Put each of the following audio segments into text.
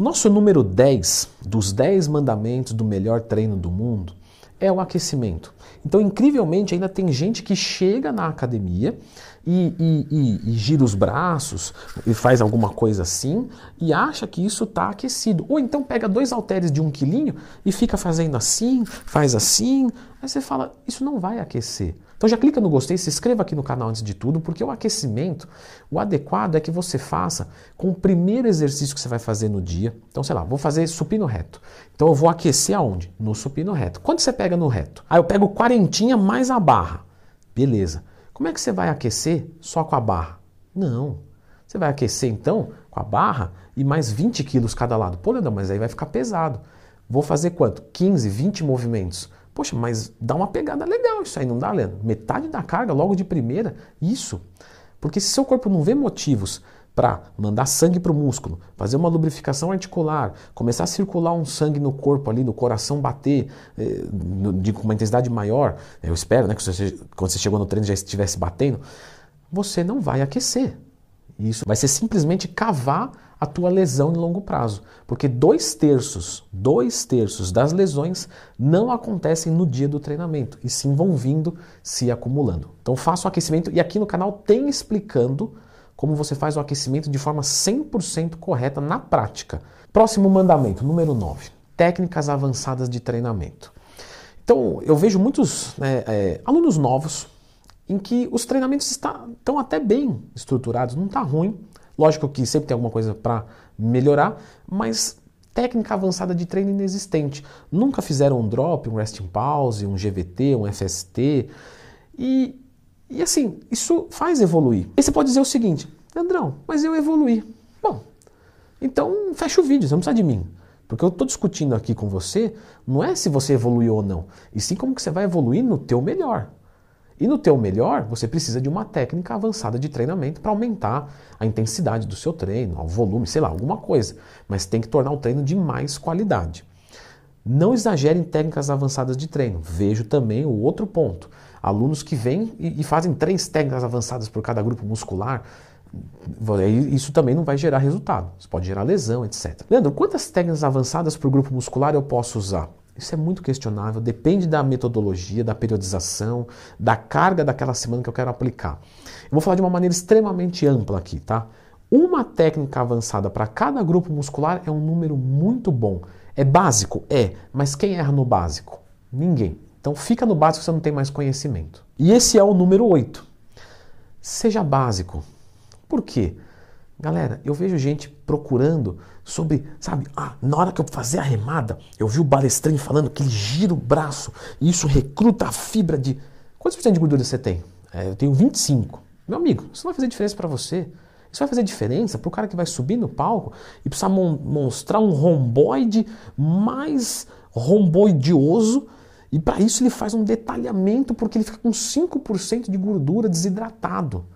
O nosso número 10 dos 10 mandamentos do melhor treino do mundo é o aquecimento. Então, incrivelmente, ainda tem gente que chega na academia e, e, e, e, gira os braços e faz alguma coisa assim e acha que isso está aquecido. Ou então pega dois halteres de um quilinho e fica fazendo assim, faz assim. Aí você fala, isso não vai aquecer. Então já clica no gostei, se inscreva aqui no canal antes de tudo, porque o aquecimento, o adequado é que você faça com o primeiro exercício que você vai fazer no dia. Então, sei lá, vou fazer supino reto. Então eu vou aquecer aonde? No supino reto. Quando você pega no reto? Aí eu pego quarentinha mais a barra. Beleza. Como é que você vai aquecer só com a barra? Não. Você vai aquecer então com a barra e mais 20 quilos cada lado. Pô, Leandro, mas aí vai ficar pesado. Vou fazer quanto? 15, 20 movimentos. Poxa, mas dá uma pegada legal isso aí, não dá, Leandro? Metade da carga logo de primeira, isso. Porque se seu corpo não vê motivos para mandar sangue para o músculo, fazer uma lubrificação articular, começar a circular um sangue no corpo ali, no coração bater eh, de, com uma intensidade maior, eu espero né, que você, quando você chegou no treino já estivesse batendo, você não vai aquecer. Isso vai ser simplesmente cavar a tua lesão em longo prazo. Porque dois terços, dois terços das lesões não acontecem no dia do treinamento, e sim vão vindo se acumulando. Então faça o aquecimento e aqui no canal tem explicando como você faz o aquecimento de forma 100% correta na prática. Próximo mandamento, número 9. Técnicas avançadas de treinamento. Então, eu vejo muitos né, é, alunos novos em que os treinamentos estão até bem estruturados, não está ruim. Lógico que sempre tem alguma coisa para melhorar, mas técnica avançada de treino inexistente. Nunca fizeram um drop, um resting pause, um GVT, um FST. E e assim, isso faz evoluir. E você pode dizer o seguinte, Leandrão, mas eu evoluí. Bom, então fecha o vídeo, você não precisa de mim. Porque eu estou discutindo aqui com você, não é se você evoluiu ou não, e sim como que você vai evoluir no teu melhor. E no teu melhor, você precisa de uma técnica avançada de treinamento para aumentar a intensidade do seu treino, o volume, sei lá, alguma coisa. Mas tem que tornar o treino de mais qualidade. Não exagere em técnicas avançadas de treino. Vejo também o outro ponto alunos que vêm e, e fazem três técnicas avançadas por cada grupo muscular. Isso também não vai gerar resultado. Isso pode gerar lesão, etc. Leandro, quantas técnicas avançadas por grupo muscular eu posso usar? Isso é muito questionável, depende da metodologia, da periodização, da carga daquela semana que eu quero aplicar. Eu vou falar de uma maneira extremamente ampla aqui, tá? Uma técnica avançada para cada grupo muscular é um número muito bom. É básico? É, mas quem erra no básico? Ninguém. Então fica no básico você não tem mais conhecimento. E esse é o número 8. Seja básico. Por quê? Galera, eu vejo gente procurando sobre, sabe, ah, na hora que eu fazer a remada, eu vi o balestrinho falando que ele gira o braço e isso recruta a fibra de. Quantos por cento de gordura você tem? É, eu tenho 25. Meu amigo, isso não vai fazer diferença para você. Isso vai fazer diferença para o cara que vai subir no palco e precisar mostrar um romboide mais romboidioso e para isso ele faz um detalhamento porque ele fica com 5% de gordura desidratado.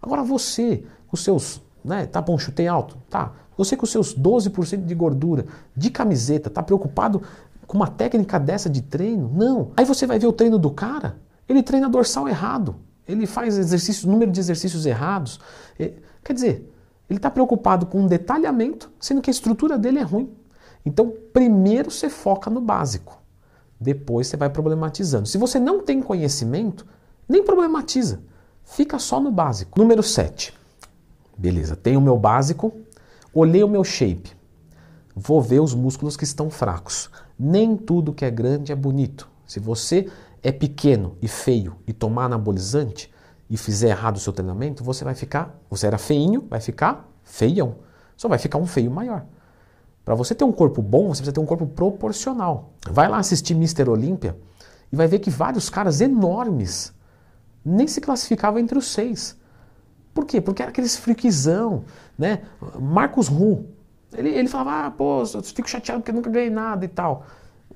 Agora você, com seus, né, tá bom, chutei alto, tá. Você com seus 12% de gordura, de camiseta, tá preocupado com uma técnica dessa de treino? Não. Aí você vai ver o treino do cara, ele treina dorsal errado. Ele faz exercícios, número de exercícios errados. Quer dizer, ele está preocupado com um detalhamento, sendo que a estrutura dele é ruim. Então, primeiro você foca no básico. Depois você vai problematizando. Se você não tem conhecimento, nem problematiza. Fica só no básico. Número 7. Beleza, tenho o meu básico, olhei o meu shape. Vou ver os músculos que estão fracos. Nem tudo que é grande é bonito. Se você é pequeno e feio e tomar anabolizante e fizer errado o seu treinamento, você vai ficar, você era feinho, vai ficar feião. Só vai ficar um feio maior. Para você ter um corpo bom, você precisa ter um corpo proporcional. Vai lá assistir Mr. Olímpia e vai ver que vários caras enormes nem se classificavam entre os seis. Por quê? Porque era aqueles friquizão, né? Marcos Ru. Ele, ele falava, ah, pô, eu fico chateado porque nunca ganhei nada e tal.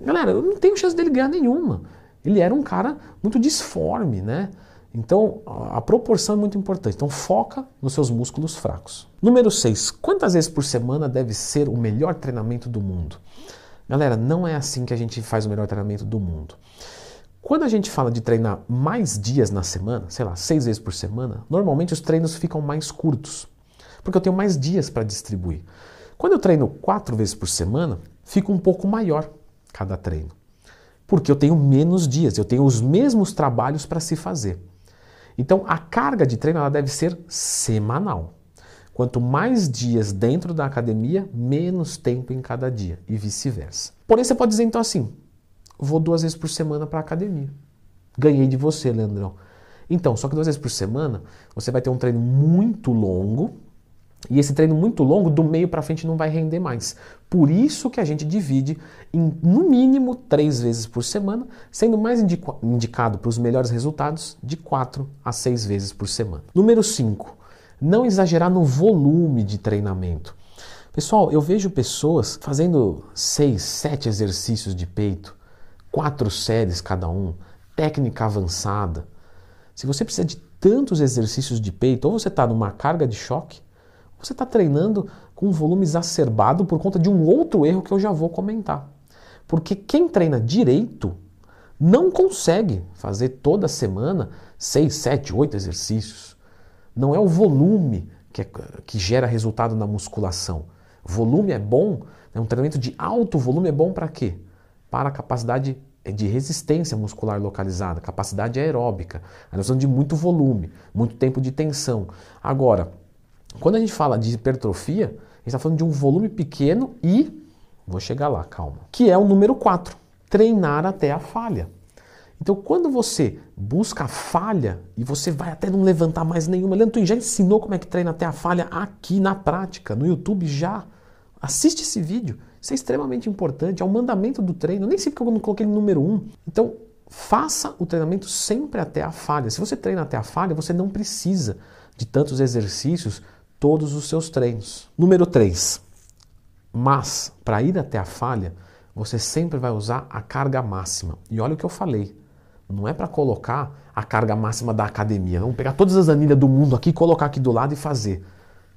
Galera, eu não tenho chance dele ganhar nenhuma. Ele era um cara muito disforme, né? Então, a proporção é muito importante. Então, foca nos seus músculos fracos. Número 6. Quantas vezes por semana deve ser o melhor treinamento do mundo? Galera, não é assim que a gente faz o melhor treinamento do mundo. Quando a gente fala de treinar mais dias na semana, sei lá, seis vezes por semana, normalmente os treinos ficam mais curtos, porque eu tenho mais dias para distribuir. Quando eu treino quatro vezes por semana, fica um pouco maior cada treino. Porque eu tenho menos dias, eu tenho os mesmos trabalhos para se fazer. Então a carga de treino ela deve ser semanal. Quanto mais dias dentro da academia, menos tempo em cada dia e vice-versa. Porém, você pode dizer então assim: vou duas vezes por semana para a academia. Ganhei de você, Leandrão. Então, só que duas vezes por semana, você vai ter um treino muito longo, e esse treino muito longo, do meio para frente, não vai render mais. Por isso que a gente divide em, no mínimo, três vezes por semana, sendo mais indicado para os melhores resultados de quatro a seis vezes por semana. Número 5. Não exagerar no volume de treinamento. Pessoal, eu vejo pessoas fazendo seis, sete exercícios de peito, quatro séries cada um, técnica avançada. Se você precisa de tantos exercícios de peito, ou você está numa carga de choque, você está treinando com um volume exacerbado por conta de um outro erro que eu já vou comentar. Porque quem treina direito não consegue fazer toda semana 6, 7, 8 exercícios. Não é o volume que, é, que gera resultado na musculação. Volume é bom, né? um treinamento de alto volume é bom para quê? Para a capacidade de resistência muscular localizada, capacidade aeróbica. A noção de muito volume, muito tempo de tensão. Agora, quando a gente fala de hipertrofia, a gente está falando de um volume pequeno e. Vou chegar lá, calma. Que é o número 4, treinar até a falha. Então, quando você busca a falha e você vai até não levantar mais nenhuma, Leandro, tu já ensinou como é que treina até a falha aqui na prática, no YouTube já. Assiste esse vídeo. Isso é extremamente importante, é o mandamento do treino. Nem sei porque eu não coloquei ele número 1. Um. Então, faça o treinamento sempre até a falha. Se você treina até a falha, você não precisa de tantos exercícios todos os seus treinos. Número 3. Mas, para ir até a falha, você sempre vai usar a carga máxima. E olha o que eu falei. Não é para colocar a carga máxima da academia. Vamos pegar todas as anilhas do mundo aqui, colocar aqui do lado e fazer.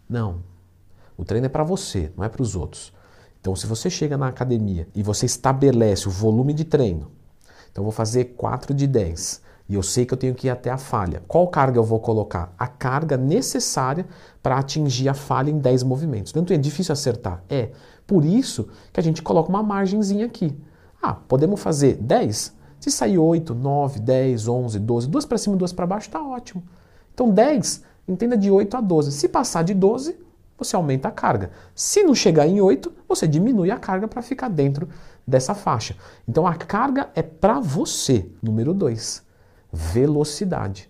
Não. O treino é para você, não é para os outros. Então, se você chega na academia e você estabelece o volume de treino, então vou fazer 4 de 10 e eu sei que eu tenho que ir até a falha. Qual carga eu vou colocar? A carga necessária para atingir a falha em 10 movimentos. Tanto é difícil acertar? É. Por isso que a gente coloca uma margenzinha aqui. Ah, podemos fazer 10? Se sair 8, 9, 10, 11, 12, duas para cima e duas para baixo, está ótimo. Então 10, entenda de 8 a 12. Se passar de 12, você aumenta a carga. Se não chegar em 8, você diminui a carga para ficar dentro dessa faixa. Então a carga é para você. Número 2 velocidade.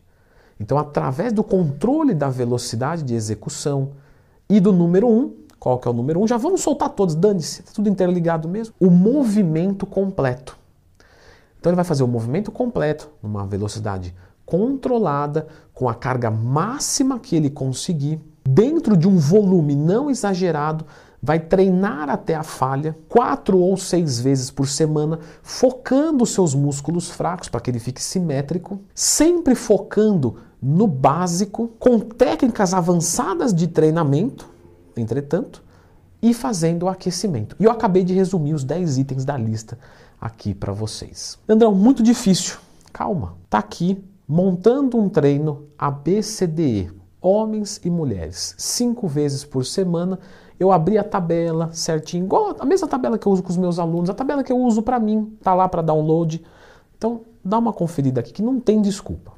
Então, através do controle da velocidade de execução e do número 1, um, qual que é o número 1? Um? Já vamos soltar todos, dane-se, tá tudo interligado mesmo. O movimento completo. Então ele vai fazer o movimento completo numa velocidade controlada, com a carga máxima que ele conseguir, dentro de um volume não exagerado, vai treinar até a falha quatro ou seis vezes por semana, focando seus músculos fracos para que ele fique simétrico, sempre focando no básico, com técnicas avançadas de treinamento, entretanto, e fazendo o aquecimento. E eu acabei de resumir os 10 itens da lista aqui para vocês. Andrão, muito difícil. Calma. Tá aqui montando um treino ABCDE, homens e mulheres, cinco vezes por semana eu abri a tabela certinho, igual a mesma tabela que eu uso com os meus alunos, a tabela que eu uso para mim, tá lá para download. Então, dá uma conferida aqui que não tem desculpa.